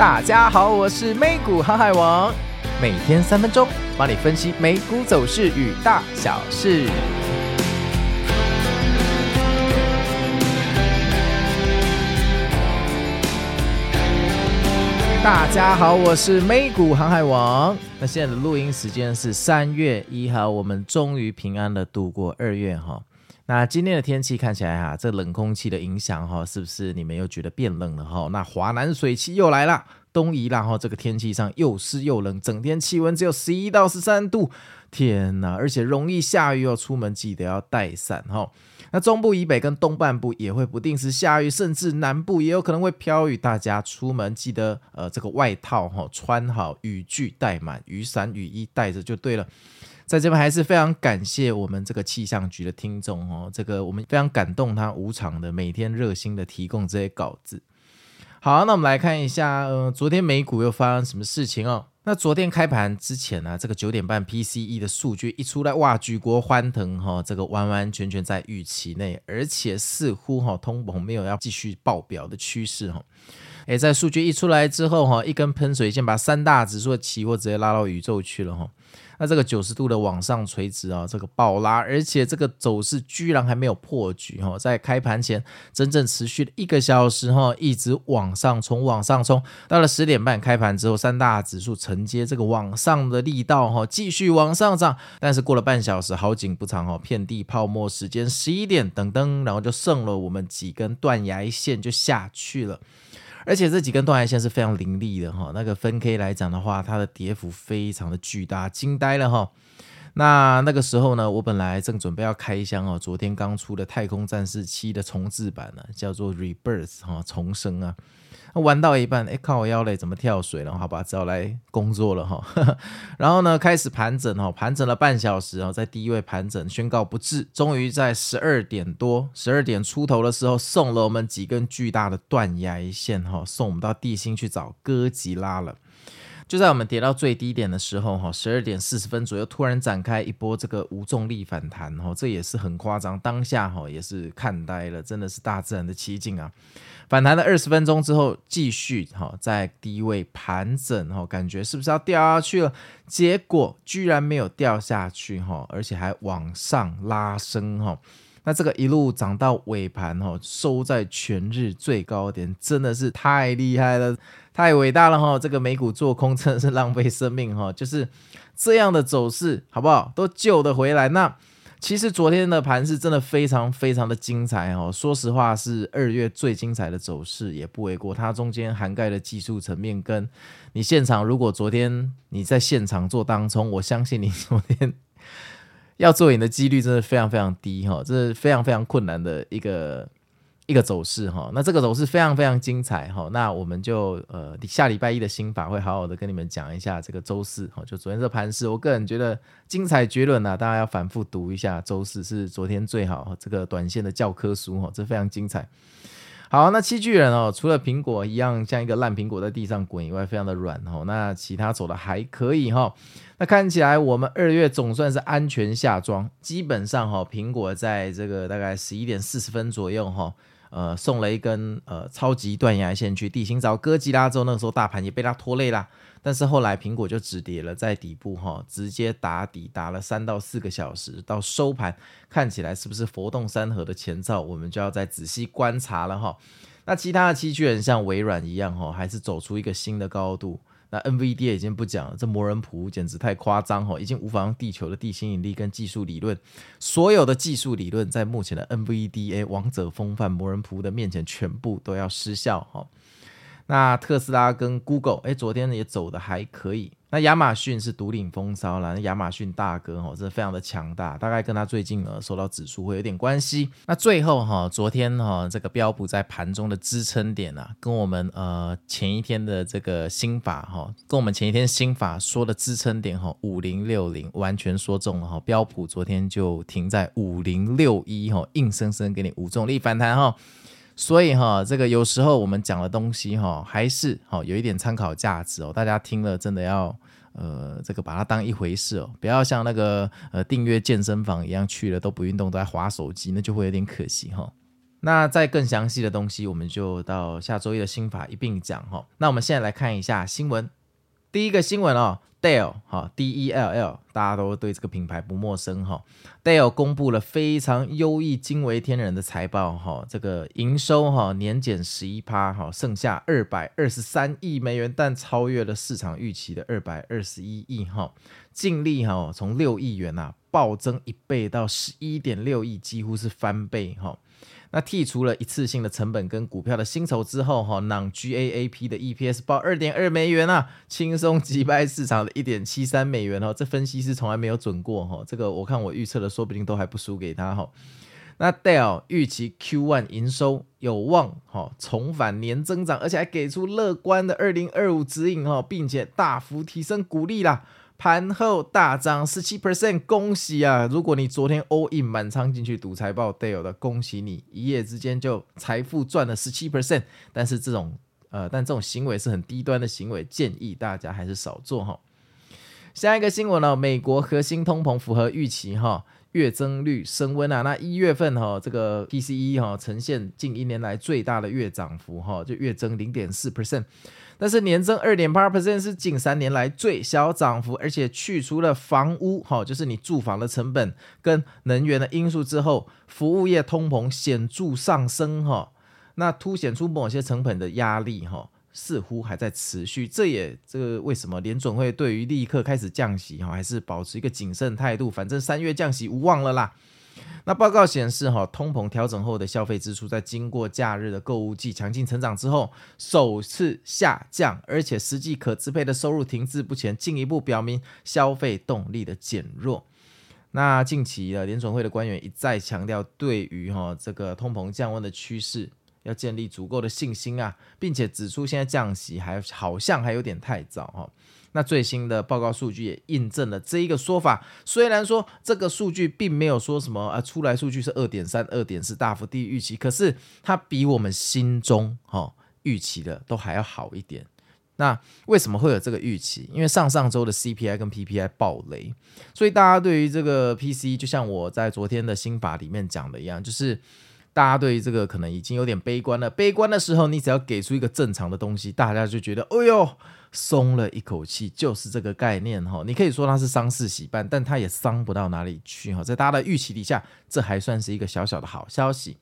大家好，我是美股航海王，每天三分钟，帮你分析美股走势与大小事。大家好，我是美股航海王。那现在的录音时间是三月一号，我们终于平安的度过二月哈。那今天的天气看起来哈，这冷空气的影响哈，是不是你们又觉得变冷了哈？那华南水汽又来了，东移了哈，这个天气上又湿又冷，整天气温只有十一到十三度，天哪！而且容易下雨哦，出门记得要带伞哈。那中部以北跟东半部也会不定时下雨，甚至南部也有可能会飘雨，大家出门记得呃这个外套哈穿好，雨具带满，雨伞雨衣带着就对了。在这边还是非常感谢我们这个气象局的听众哦，这个我们非常感动他无偿的每天热心的提供这些稿子。好，那我们来看一下，呃，昨天美股又发生什么事情哦？那昨天开盘之前呢，这个九点半 PCE 的数据一出来，哇，举国欢腾哈，这个完完全全在预期内，而且似乎哈通膨没有要继续爆表的趋势哈。诶，在数据一出来之后哈，一根喷水线把三大指数的期货直接拉到宇宙去了哈。那这个九十度的往上垂直啊，这个暴拉，而且这个走势居然还没有破局哈，在开盘前整整持续了一个小时哈，一直往上冲，往上冲，到了十点半开盘之后，三大指数承接这个往上的力道哈，继续往上涨，但是过了半小时，好景不长哈，遍地泡沫时间十一点噔噔，然后就剩了我们几根断崖线就下去了。而且这几根断崖线是非常凌厉的哈，那个分 K 来讲的话，它的跌幅非常的巨大，惊呆了哈。那那个时候呢，我本来正准备要开箱哦，昨天刚出的《太空战士七》的重制版呢，叫做 Rebirth 哈，重生啊。玩到一半，哎，靠我腰嘞，怎么跳水了？好吧，只好来工作了哈。然后呢，开始盘整哈，盘整了半小时啊，在低位盘整，宣告不治。终于在十二点多、十二点出头的时候，送了我们几根巨大的断崖线哈，送我们到地心去找哥吉拉了。就在我们跌到最低点的时候哈，十二点四十分左右，突然展开一波这个无重力反弹哈，这也是很夸张，当下哈也是看呆了，真的是大自然的奇景啊。反弹了二十分钟之后，继续哈在低位盘整哈，感觉是不是要掉下去了？结果居然没有掉下去哈，而且还往上拉升哈。那这个一路涨到尾盘哈，收在全日最高点，真的是太厉害了，太伟大了哈！这个美股做空真的是浪费生命哈，就是这样的走势，好不好？都救得回来那。其实昨天的盘是真的非常非常的精彩哦，说实话是二月最精彩的走势也不为过。它中间涵盖的技术层面，跟你现场如果昨天你在现场做当冲，我相信你昨天要做赢的几率真的非常非常低哈，这是非常非常困难的一个。一个走势哈，那这个走势非常非常精彩哈，那我们就呃下礼拜一的心法会好好的跟你们讲一下这个周四哈，就昨天这盘势，我个人觉得精彩绝伦呐，大家要反复读一下，周四是昨天最好这个短线的教科书哈，这非常精彩。好，那七巨人哦，除了苹果一样像一个烂苹果在地上滚以外，非常的软哦，那其他走的还可以哈，那看起来我们二月总算是安全下庄，基本上哈，苹果在这个大概十一点四十分左右哈。呃，送了一根呃超级断崖线去地心找哥吉拉之后，那个时候大盘也被它拖累了。但是后来苹果就止跌了，在底部哈，直接打底打了三到四个小时，到收盘看起来是不是佛动山河的前兆，我们就要再仔细观察了哈。那其他的七巨人像微软一样哈，还是走出一个新的高度。那 NVIDIA 已经不讲了，这魔人仆简直太夸张哈，已经无法用地球的地心引力跟技术理论，所有的技术理论在目前的 NVDA 王者风范魔人仆的面前全部都要失效哈。那特斯拉跟 Google，哎，昨天也走得还可以。那亚马逊是独领风骚了，那亚马逊大哥哈，真的非常的强大，大概跟他最近呢受到指数会有点关系。那最后哈，昨天哈这个标普在盘中的支撑点啊，跟我们呃前一天的这个心法哈，跟我们前一天心法说的支撑点哈五零六零完全说中了哈，标普昨天就停在五零六一哈，硬生生给你无重力反弹哈。所以哈，这个有时候我们讲的东西哈，还是哈有一点参考价值哦。大家听了真的要呃，这个把它当一回事哦，不要像那个呃订阅健身房一样去了都不运动，都在滑手机，那就会有点可惜哈。那再更详细的东西，我们就到下周一的新法一并讲哈。那我们现在来看一下新闻，第一个新闻哦。Dell 哈，D E L L，大家都对这个品牌不陌生哈。Dell 公布了非常优异、惊为天人的财报哈，这个营收哈年减十一趴哈，剩下二百二十三亿美元，但超越了市场预期的二百二十一亿哈。净利哈从六亿元呐暴增一倍到十一点六亿，几乎是翻倍哈。那剔除了一次性的成本跟股票的薪酬之后，哈，non-GAAP 的 EPS 报二点二美元啊，轻松击败市场的一点七三美元哦。这分析师从来没有准过哈，这个我看我预测的说不定都还不输给他哈。那 Dell 预期 Q1 营收有望哈重返年增长，而且还给出乐观的二零二五指引哈，并且大幅提升股利啦。盘后大涨十七 percent，恭喜啊！如果你昨天 all in 满仓进去赌财报 Dell 的，恭喜你，一夜之间就财富赚了十七 percent。但是这种呃，但这种行为是很低端的行为，建议大家还是少做哈。下一个新闻呢，美国核心通膨符合预期哈，月增率升温啊。那一月份哈，这个 PCE 哈呈现近一年来最大的月涨幅哈，就月增零点四 percent。但是年增二点八 percent 是近三年来最小涨幅，而且去除了房屋哈，就是你住房的成本跟能源的因素之后，服务业通膨显著上升哈，那凸显出某些成本的压力哈，似乎还在持续。这也这个为什么联准会对于立刻开始降息哈，还是保持一个谨慎态度，反正三月降息无望了啦。那报告显示，哈，通膨调整后的消费支出在经过假日的购物季强劲成长之后，首次下降，而且实际可支配的收入停滞不前，进一步表明消费动力的减弱。那近期的联准会的官员一再强调，对于哈这个通膨降温的趋势，要建立足够的信心啊，并且指出现在降息还好像还有点太早哈。那最新的报告数据也印证了这一个说法。虽然说这个数据并没有说什么啊，出来数据是二点三、二点四，大幅低于预期，可是它比我们心中哈预期的都还要好一点。那为什么会有这个预期？因为上上周的 CPI 跟 PPI 爆雷，所以大家对于这个 PC，就像我在昨天的新法里面讲的一样，就是大家对于这个可能已经有点悲观了。悲观的时候，你只要给出一个正常的东西，大家就觉得，哎呦。松了一口气，就是这个概念哈。你可以说它是丧事喜办，但它也伤不到哪里去哈。在大家的预期底下，这还算是一个小小的好消息。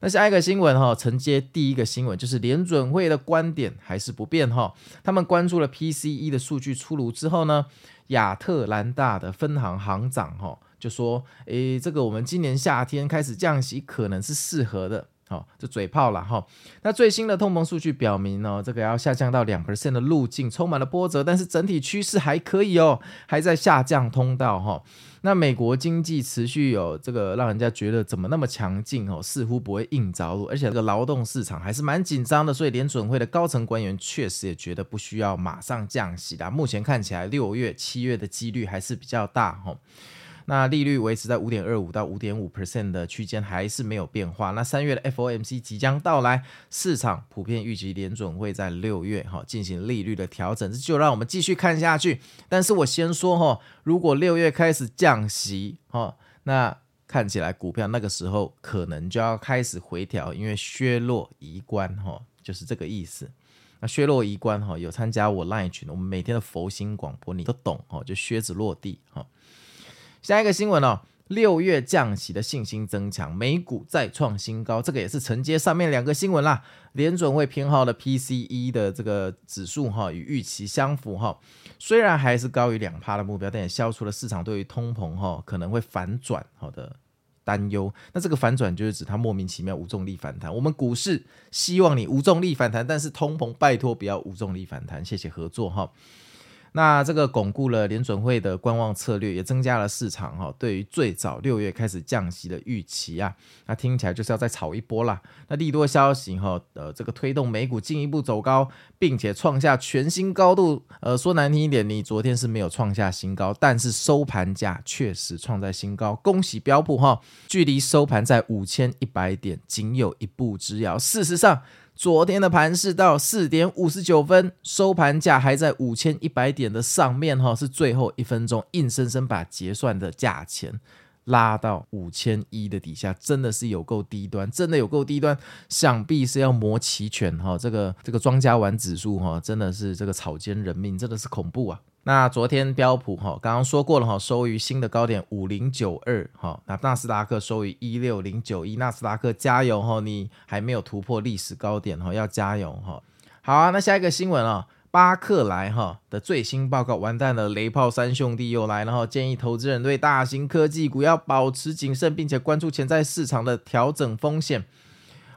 那下一个新闻哈，承接第一个新闻，就是联准会的观点还是不变哈。他们关注了 PCE 的数据出炉之后呢，亚特兰大的分行行长哈就说：“诶，这个我们今年夏天开始降息可能是适合的。”好，就嘴炮了哈。那最新的通膨数据表明呢，这个要下降到两 percent 的路径充满了波折，但是整体趋势还可以哦，还在下降通道哈。那美国经济持续有这个让人家觉得怎么那么强劲哦，似乎不会硬着陆，而且这个劳动市场还是蛮紧张的，所以联准会的高层官员确实也觉得不需要马上降息的。目前看起来六月、七月的几率还是比较大哈。那利率维持在五点二五到五点五 percent 的区间，还是没有变化。那三月的 FOMC 即将到来，市场普遍预计联准会在六月哈进行利率的调整，这就让我们继续看下去。但是我先说哈，如果六月开始降息哈，那看起来股票那个时候可能就要开始回调，因为薛落仪观哈，就是这个意思。那薛落仪观哈，有参加我 Line 群，我们每天的佛心广播你都懂哈，就靴子落地哈。下一个新闻哦，六月降息的信心增强，美股再创新高，这个也是承接上面两个新闻啦。联准会偏好的 PCE 的这个指数哈，与预期相符哈，虽然还是高于两趴的目标，但也消除了市场对于通膨哈可能会反转好的担忧。那这个反转就是指它莫名其妙无重力反弹。我们股市希望你无重力反弹，但是通膨拜托不要无重力反弹，谢谢合作哈。那这个巩固了联准会的观望策略，也增加了市场哈对于最早六月开始降息的预期啊。那听起来就是要再炒一波啦。那利多消息哈，呃，这个推动美股进一步走高，并且创下全新高度。呃，说难听一点，你昨天是没有创下新高，但是收盘价确实创在新高。恭喜标普哈，距离收盘在五千一百点仅有一步之遥。事实上。昨天的盘是到四点五十九分，收盘价还在五千一百点的上面哈，是最后一分钟硬生生把结算的价钱拉到五千一的底下，真的是有够低端，真的有够低端，想必是要磨齐全哈。这个这个庄家玩指数哈，真的是这个草菅人命，真的是恐怖啊。那昨天标普哈，刚刚说过了哈，收于新的高点五零九二哈。那纳斯达克收于一六零九一，纳斯达克加油哈，你还没有突破历史高点哈，要加油哈。好啊，那下一个新闻啊。巴克莱哈的最新报告完蛋了，雷炮三兄弟又来了哈，建议投资人对大型科技股要保持谨慎，并且关注潜在市场的调整风险。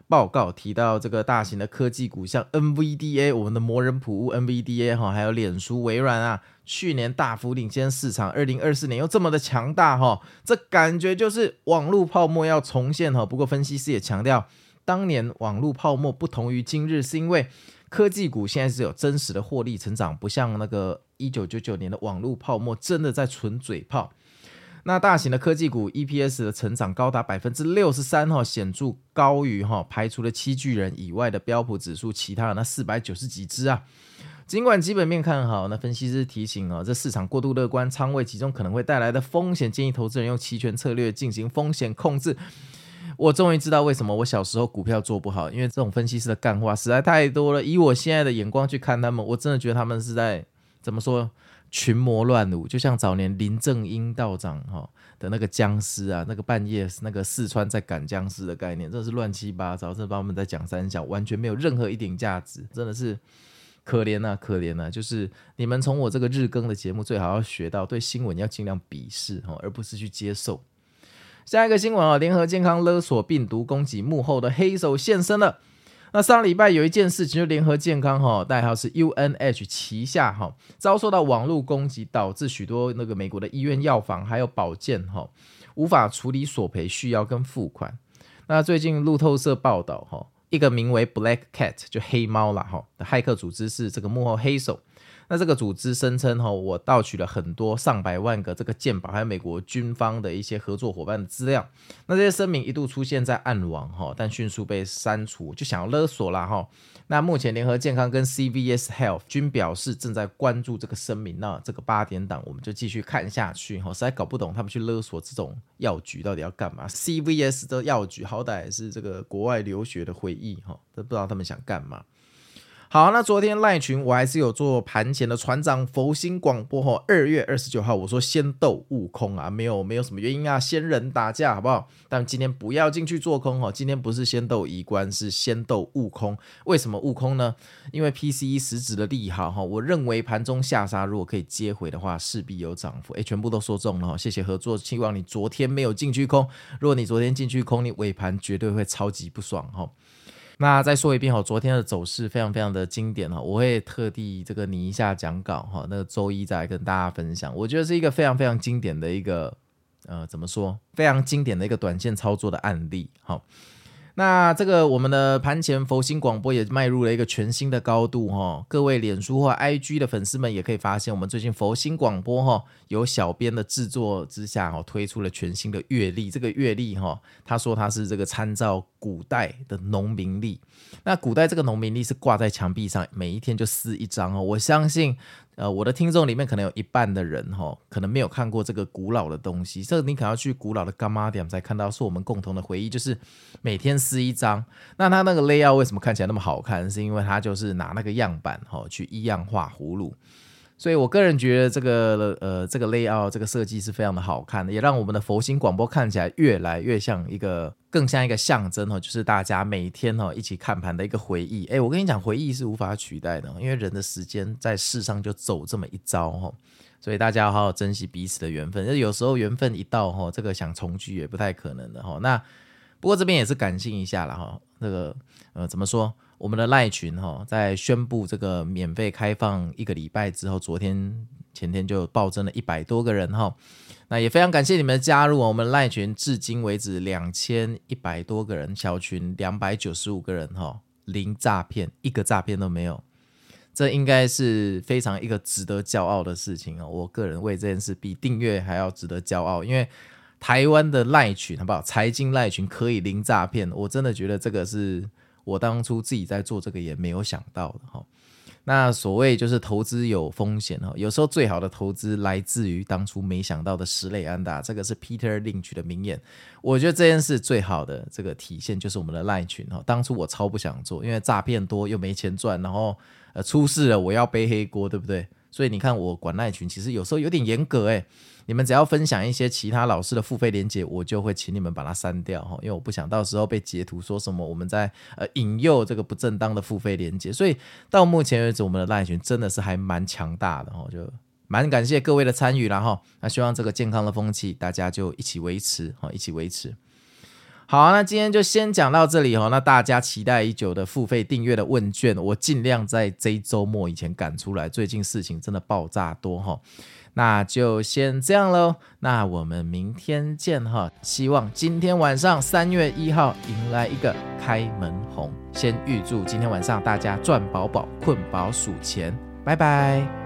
报告提到，这个大型的科技股像 NVDA，我们的魔人普 NVDA 哈，还有脸书、微软啊，去年大幅领先市场，二零二四年又这么的强大哈，这感觉就是网络泡沫要重现哈。不过分析师也强调，当年网络泡沫不同于今日，是因为。科技股现在是有真实的获利成长，不像那个一九九九年的网络泡沫，真的在纯嘴炮。那大型的科技股 EPS 的成长高达百分之六十三，哈，显著高于哈排除了七巨人以外的标普指数，其他的那四百九十几只啊。尽管基本面看好，那分析师提醒哦，这市场过度乐观，仓位集中可能会带来的风险，建议投资人用期权策略进行风险控制。我终于知道为什么我小时候股票做不好，因为这种分析师的干话实在太多了。以我现在的眼光去看他们，我真的觉得他们是在怎么说群魔乱舞，就像早年林正英道长哈的那个僵尸啊，那个半夜那个四川在赶僵尸的概念，真的是乱七八糟，这把我们在讲三小，完全没有任何一点价值，真的是可怜啊，可怜啊！就是你们从我这个日更的节目，最好要学到对新闻要尽量鄙视哈，而不是去接受。下一个新闻啊，联合健康勒索病毒攻击幕后的黑手现身了。那上礼拜有一件事情，就联合健康哈，代号是 UNH 旗下哈，遭受到网络攻击，导致许多那个美国的医院、药房还有保健哈，无法处理索赔需要跟付款。那最近路透社报道哈，一个名为 Black Cat 就黑猫啦哈的骇客组织是这个幕后黑手。那这个组织声称哈，我盗取了很多上百万个这个健保，还有美国军方的一些合作伙伴的资料。那这些声明一度出现在暗网哈，但迅速被删除，就想要勒索了哈。那目前联合健康跟 CVS Health 均表示正在关注这个声明。那这个八点档我们就继续看下去哈，实在搞不懂他们去勒索这种药局到底要干嘛？CVS 的药局好歹是这个国外留学的回忆哈，都不知道他们想干嘛。好，那昨天赖群我还是有做盘前的船长佛心广播哈，二月二十九号我说先斗悟空啊，没有没有什么原因啊，仙人打架好不好？但今天不要进去做空哈，今天不是先斗宜关，是先斗悟空。为什么悟空呢？因为 PCE 实质的利好哈，我认为盘中下杀如果可以接回的话，势必有涨幅。诶，全部都说中了哈，谢谢合作，希望你昨天没有进去空，如果你昨天进去空，你尾盘绝对会超级不爽哈。那再说一遍哈，昨天的走势非常非常的经典哈，我会特地这个拟一下讲稿哈，那个周一再来跟大家分享，我觉得是一个非常非常经典的一个呃怎么说，非常经典的一个短线操作的案例哈。那这个我们的盘前佛心广播也迈入了一个全新的高度哈，各位脸书或 IG 的粉丝们也可以发现，我们最近佛心广播哈，有小编的制作之下哈，推出了全新的月历。这个月历哈，他说他是这个参照古代的农民历，那古代这个农民历是挂在墙壁上，每一天就撕一张哦，我相信。呃，我的听众里面可能有一半的人哈，可能没有看过这个古老的东西，这个你可能要去古老的柑仔店才看到，是我们共同的回忆，就是每天撕一张。那它那个 layout 为什么看起来那么好看？是因为它就是拿那个样板哈去一样画葫芦。所以，我个人觉得这个呃，这个 layout 这个设计是非常的好看的，也让我们的佛心广播看起来越来越像一个，更像一个象征哈，就是大家每天哈一起看盘的一个回忆。哎，我跟你讲，回忆是无法取代的，因为人的时间在世上就走这么一遭哈，所以大家要好好珍惜彼此的缘分。有时候缘分一到哈，这个想重聚也不太可能的哈。那不过这边也是感性一下了哈，这个呃怎么说？我们的赖群哈，在宣布这个免费开放一个礼拜之后，昨天前天就暴增了一百多个人哈。那也非常感谢你们的加入，我们赖群至今为止两千一百多个人，小群两百九十五个人哈，零诈骗，一个诈骗都没有。这应该是非常一个值得骄傲的事情哦！我个人为这件事比订阅还要值得骄傲，因为台湾的赖群好不好？财经赖群可以零诈骗，我真的觉得这个是。我当初自己在做这个也没有想到的哈，那所谓就是投资有风险哈，有时候最好的投资来自于当初没想到的十垒安达，这个是 Peter Lynch 的名言。我觉得这件事最好的这个体现就是我们的赖群哈，当初我超不想做，因为诈骗多又没钱赚，然后呃出事了我要背黑锅，对不对？所以你看我管赖群其实有时候有点严格诶。你们只要分享一些其他老师的付费连接，我就会请你们把它删掉哈，因为我不想到时候被截图说什么我们在呃引诱这个不正当的付费连接。所以到目前为止，我们的赖群真的是还蛮强大的哈，就蛮感谢各位的参与啦哈。那希望这个健康的风气大家就一起维持哈，一起维持。好，那今天就先讲到这里哈。那大家期待已久的付费订阅的问卷，我尽量在这一周末以前赶出来。最近事情真的爆炸多哈。那就先这样喽，那我们明天见哈！希望今天晚上三月一号迎来一个开门红，先预祝今天晚上大家赚饱饱、困饱数钱，拜拜。